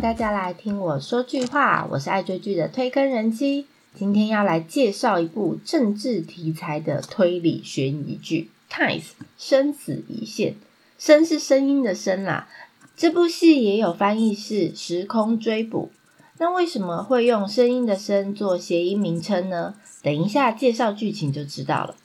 大家来听我说句话，我是爱追剧的推更人妻。今天要来介绍一部政治题材的推理悬疑剧《Ties》生死一线。声是声音的声啦，这部戏也有翻译是时空追捕。那为什么会用声音的声做谐音名称呢？等一下介绍剧情就知道了。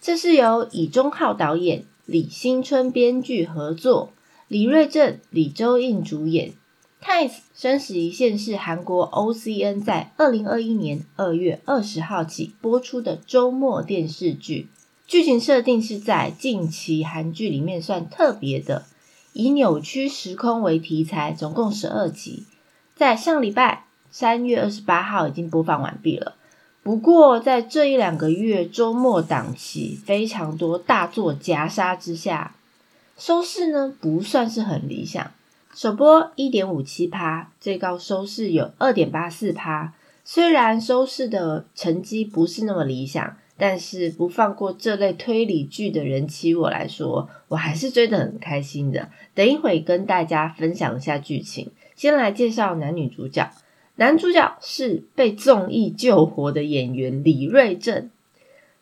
这是由以中浩导演、李新春编剧合作，李瑞正、李周印主演。《Ties 生死一线》是韩国 OCN 在二零二一年二月二十号起播出的周末电视剧。剧情设定是在近期韩剧里面算特别的，以扭曲时空为题材，总共十二集，在上礼拜三月二十八号已经播放完毕了。不过在这一两个月周末档期非常多大作夹杀之下，收视呢不算是很理想。首播一点五七趴，最高收视有二点八四趴。虽然收视的成绩不是那么理想，但是不放过这类推理剧的人气，我来说，我还是追得很开心的。等一会跟大家分享一下剧情。先来介绍男女主角，男主角是被综艺救活的演员李瑞正。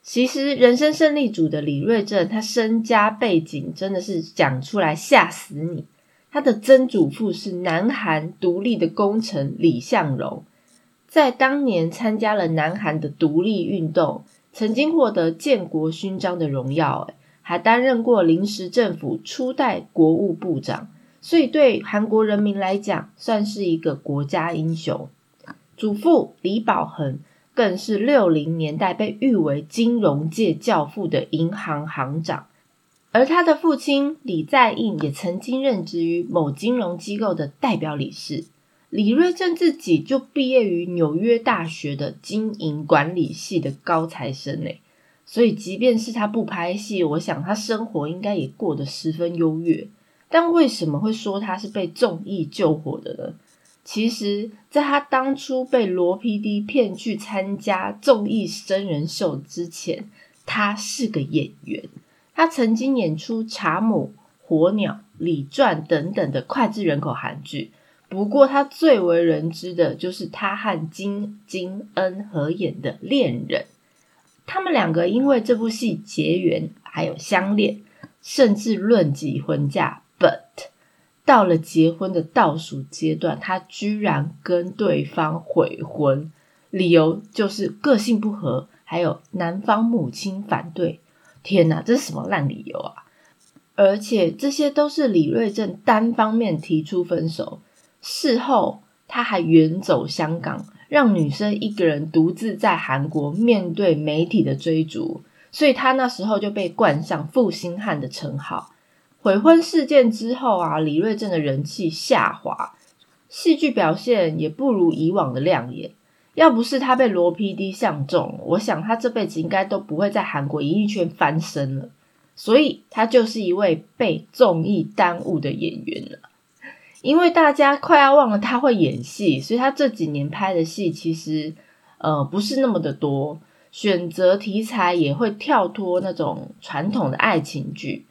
其实人生胜利组的李瑞正，他身家背景真的是讲出来吓死你。他的曾祖父是南韩独立的功臣李相荣，在当年参加了南韩的独立运动，曾经获得建国勋章的荣耀，还担任过临时政府初代国务部长，所以对韩国人民来讲，算是一个国家英雄。祖父李宝恒更是六零年代被誉为金融界教父的银行行长。而他的父亲李在印也曾经任职于某金融机构的代表理事。李瑞正自己就毕业于纽约大学的经营管理系的高材生呢，所以即便是他不拍戏，我想他生活应该也过得十分优越。但为什么会说他是被综艺救火的呢？其实，在他当初被罗 PD 骗去参加综艺真人秀之前，他是个演员。他曾经演出《茶母》《火鸟》《李传》等等的脍炙人口韩剧，不过他最为人知的就是他和金金恩合演的《恋人》。他们两个因为这部戏结缘，还有相恋，甚至论及婚嫁。But 到了结婚的倒数阶段，他居然跟对方悔婚，理由就是个性不合，还有男方母亲反对。天哪，这是什么烂理由啊！而且这些都是李瑞正单方面提出分手，事后他还远走香港，让女生一个人独自在韩国面对媒体的追逐，所以他那时候就被冠上“负心汉”的称号。悔婚事件之后啊，李瑞正的人气下滑，戏剧表现也不如以往的亮眼。要不是他被罗 PD 相中，我想他这辈子应该都不会在韩国演艺圈翻身了。所以他就是一位被综艺耽误的演员了。因为大家快要忘了他会演戏，所以他这几年拍的戏其实呃不是那么的多，选择题材也会跳脱那种传统的爱情剧。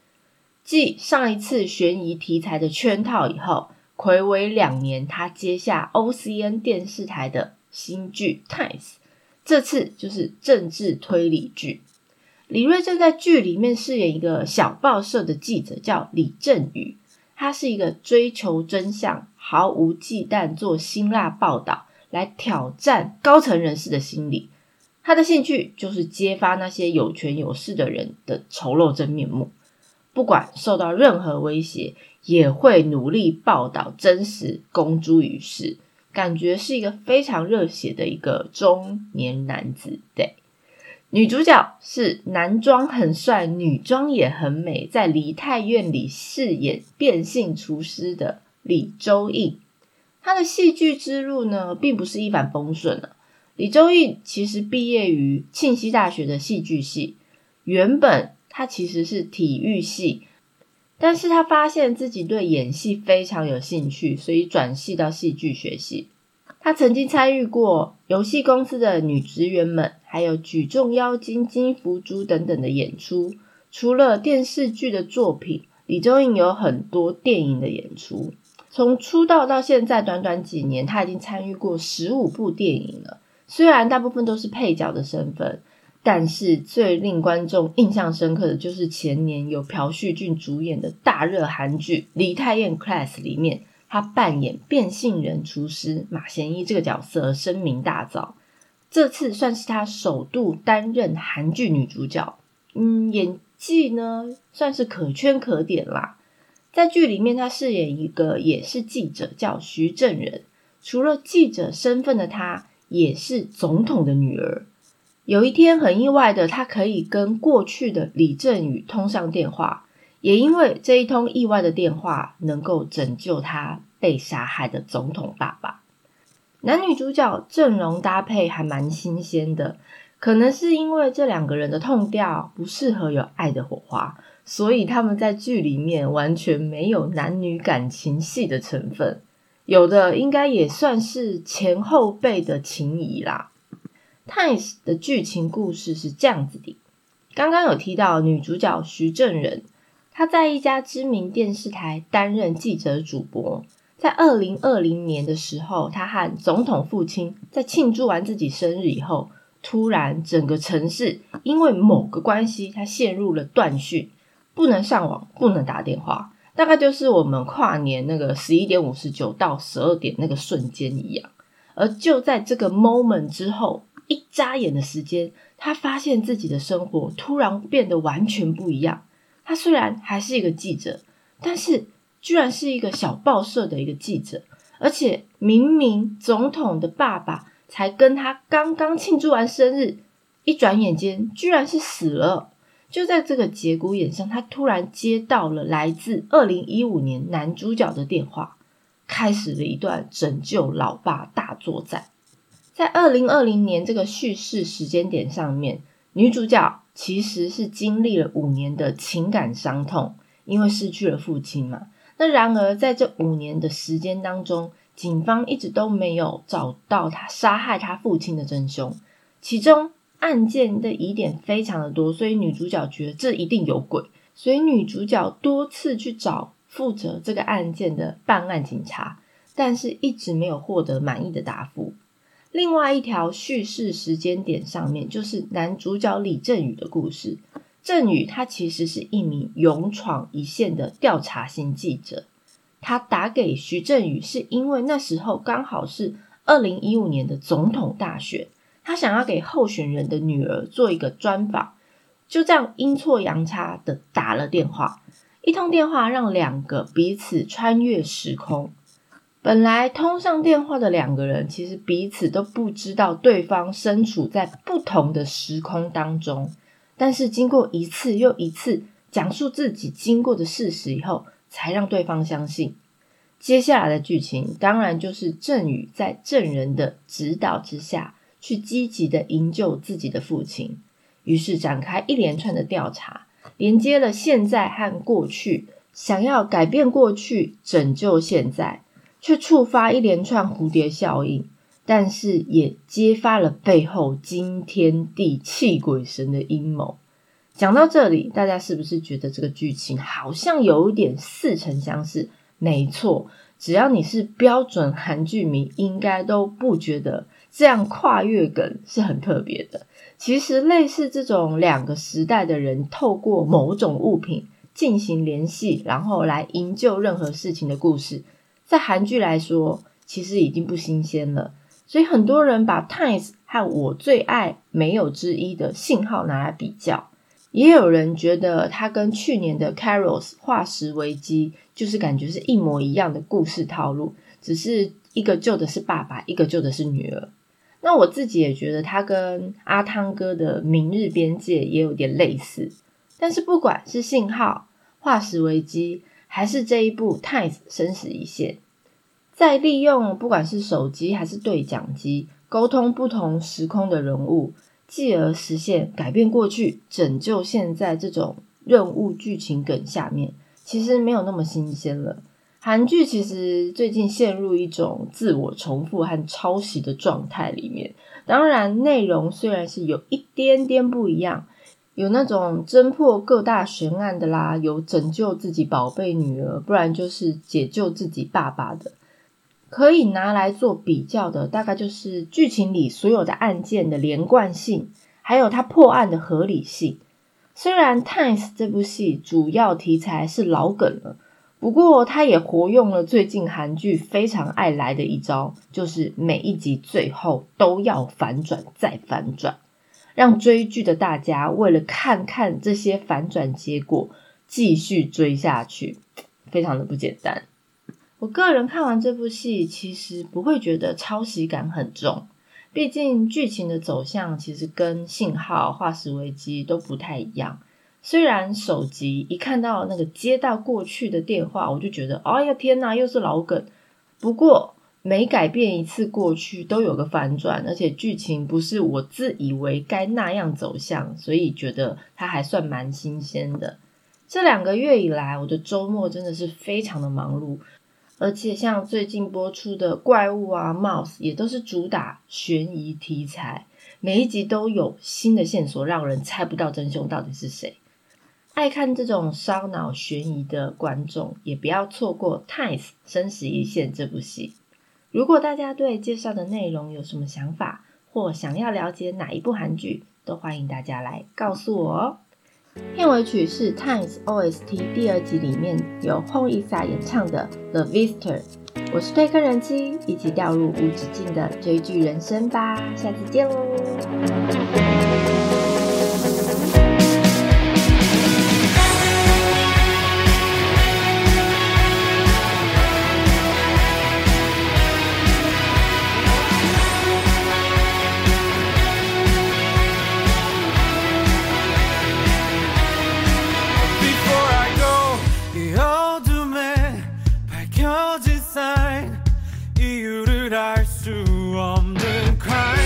继上一次悬疑题材的圈套以后，暌违两年，他接下 OCN 电视台的。新剧《Ties》，这次就是政治推理剧。李瑞正在剧里面饰演一个小报社的记者，叫李振宇。他是一个追求真相、毫无忌惮做辛辣报道，来挑战高层人士的心理。他的兴趣就是揭发那些有权有势的人的丑陋真面目，不管受到任何威胁，也会努力报道真实，公诸于世。感觉是一个非常热血的一个中年男子，对。女主角是男装很帅，女装也很美，在梨泰院里饰演变性厨师的李周印。他的戏剧之路呢，并不是一帆风顺的。李周印其实毕业于庆熙大学的戏剧系，原本他其实是体育系。但是他发现自己对演戏非常有兴趣，所以转系到戏剧学习。他曾经参与过游戏公司的女职员们，还有举重妖精金福珠等等的演出。除了电视剧的作品，李周颖有很多电影的演出。从出道到现在短短几年，他已经参与过十五部电影了。虽然大部分都是配角的身份，但是最令观众印象深刻的就是前年由朴叙俊主演的大热韩剧《梨泰院 Class》里面，他扮演变性人厨师马贤一这个角色声名大噪。这次算是他首度担任韩剧女主角，嗯，演技呢算是可圈可点啦。在剧里面，他饰演一个也是记者，叫徐正仁。除了记者身份的他，也是总统的女儿。有一天，很意外的，他可以跟过去的李振宇通上电话，也因为这一通意外的电话，能够拯救他被杀害的总统爸爸。男女主角阵容搭配还蛮新鲜的，可能是因为这两个人的痛调不适合有爱的火花，所以他们在剧里面完全没有男女感情戏的成分，有的应该也算是前后辈的情谊啦。《Times》的剧情故事是这样子的：刚刚有提到女主角徐正仁，她在一家知名电视台担任记者主播。在二零二零年的时候，她和总统父亲在庆祝完自己生日以后，突然整个城市因为某个关系，他陷入了断讯，不能上网，不能打电话，大概就是我们跨年那个十一点五十九到十二点那个瞬间一样。而就在这个 moment 之后，一眨眼的时间，他发现自己的生活突然变得完全不一样。他虽然还是一个记者，但是。居然是一个小报社的一个记者，而且明明总统的爸爸才跟他刚刚庆祝完生日，一转眼间居然是死了。就在这个节骨眼上，他突然接到了来自二零一五年男主角的电话，开始了一段拯救老爸大作战。在二零二零年这个叙事时间点上面，女主角其实是经历了五年的情感伤痛，因为失去了父亲嘛。那然而，在这五年的时间当中，警方一直都没有找到他杀害他父亲的真凶。其中案件的疑点非常的多，所以女主角觉得这一定有鬼。所以女主角多次去找负责这个案件的办案警察，但是一直没有获得满意的答复。另外一条叙事时间点上面，就是男主角李振宇的故事。振宇他其实是一名勇闯一线的调查型记者，他打给徐振宇是因为那时候刚好是二零一五年的总统大选，他想要给候选人的女儿做一个专访，就这样阴错阳差的打了电话，一通电话让两个彼此穿越时空，本来通上电话的两个人其实彼此都不知道对方身处在不同的时空当中。但是经过一次又一次讲述自己经过的事实以后，才让对方相信。接下来的剧情当然就是郑宇在证人的指导之下去积极的营救自己的父亲，于是展开一连串的调查，连接了现在和过去，想要改变过去，拯救现在，却触发一连串蝴蝶效应。但是也揭发了背后惊天地泣鬼神的阴谋。讲到这里，大家是不是觉得这个剧情好像有一点似曾相识？没错，只要你是标准韩剧迷，应该都不觉得这样跨越梗是很特别的。其实，类似这种两个时代的人透过某种物品进行联系，然后来营救任何事情的故事，在韩剧来说，其实已经不新鲜了。所以很多人把《Times》和我最爱没有之一的信号拿来比较，也有人觉得它跟去年的《Carols 化石危机》就是感觉是一模一样的故事套路，只是一个救的是爸爸，一个救的是女儿。那我自己也觉得它跟阿汤哥的《明日边界》也有点类似。但是不管是信号、化石危机，还是这一部《Times 生死一线》。在利用不管是手机还是对讲机沟通不同时空的人物，继而实现改变过去、拯救现在这种任务剧情梗下面，其实没有那么新鲜了。韩剧其实最近陷入一种自我重复和抄袭的状态里面，当然内容虽然是有一点点不一样，有那种侦破各大悬案的啦，有拯救自己宝贝女儿，不然就是解救自己爸爸的。可以拿来做比较的，大概就是剧情里所有的案件的连贯性，还有它破案的合理性。虽然《Times》这部戏主要题材是老梗了，不过它也活用了最近韩剧非常爱来的一招，就是每一集最后都要反转再反转。让追剧的大家为了看看这些反转结果，继续追下去，非常的不简单。我个人看完这部戏，其实不会觉得抄袭感很重，毕竟剧情的走向其实跟《信号》《化石危机》都不太一样。虽然首集一看到那个接到过去的电话，我就觉得，哎呀天哪，又是老梗。不过。每改变一次过去都有个反转，而且剧情不是我自以为该那样走向，所以觉得它还算蛮新鲜的。这两个月以来，我的周末真的是非常的忙碌，而且像最近播出的怪物啊、Mouse 也都是主打悬疑题材，每一集都有新的线索，让人猜不到真凶到底是谁。爱看这种烧脑悬疑的观众，也不要错过《Ties 生死一线》这部戏。如果大家对介绍的内容有什么想法，或想要了解哪一部韩剧，都欢迎大家来告诉我哦。片尾曲是《Times OST》第二集里面由 Hong Isa 演唱的《The Visitor》。我是推坑人妻，一起掉入无止境的追剧人生吧！下次见喽。 터진 사인 이유를 알 수 없는 crime.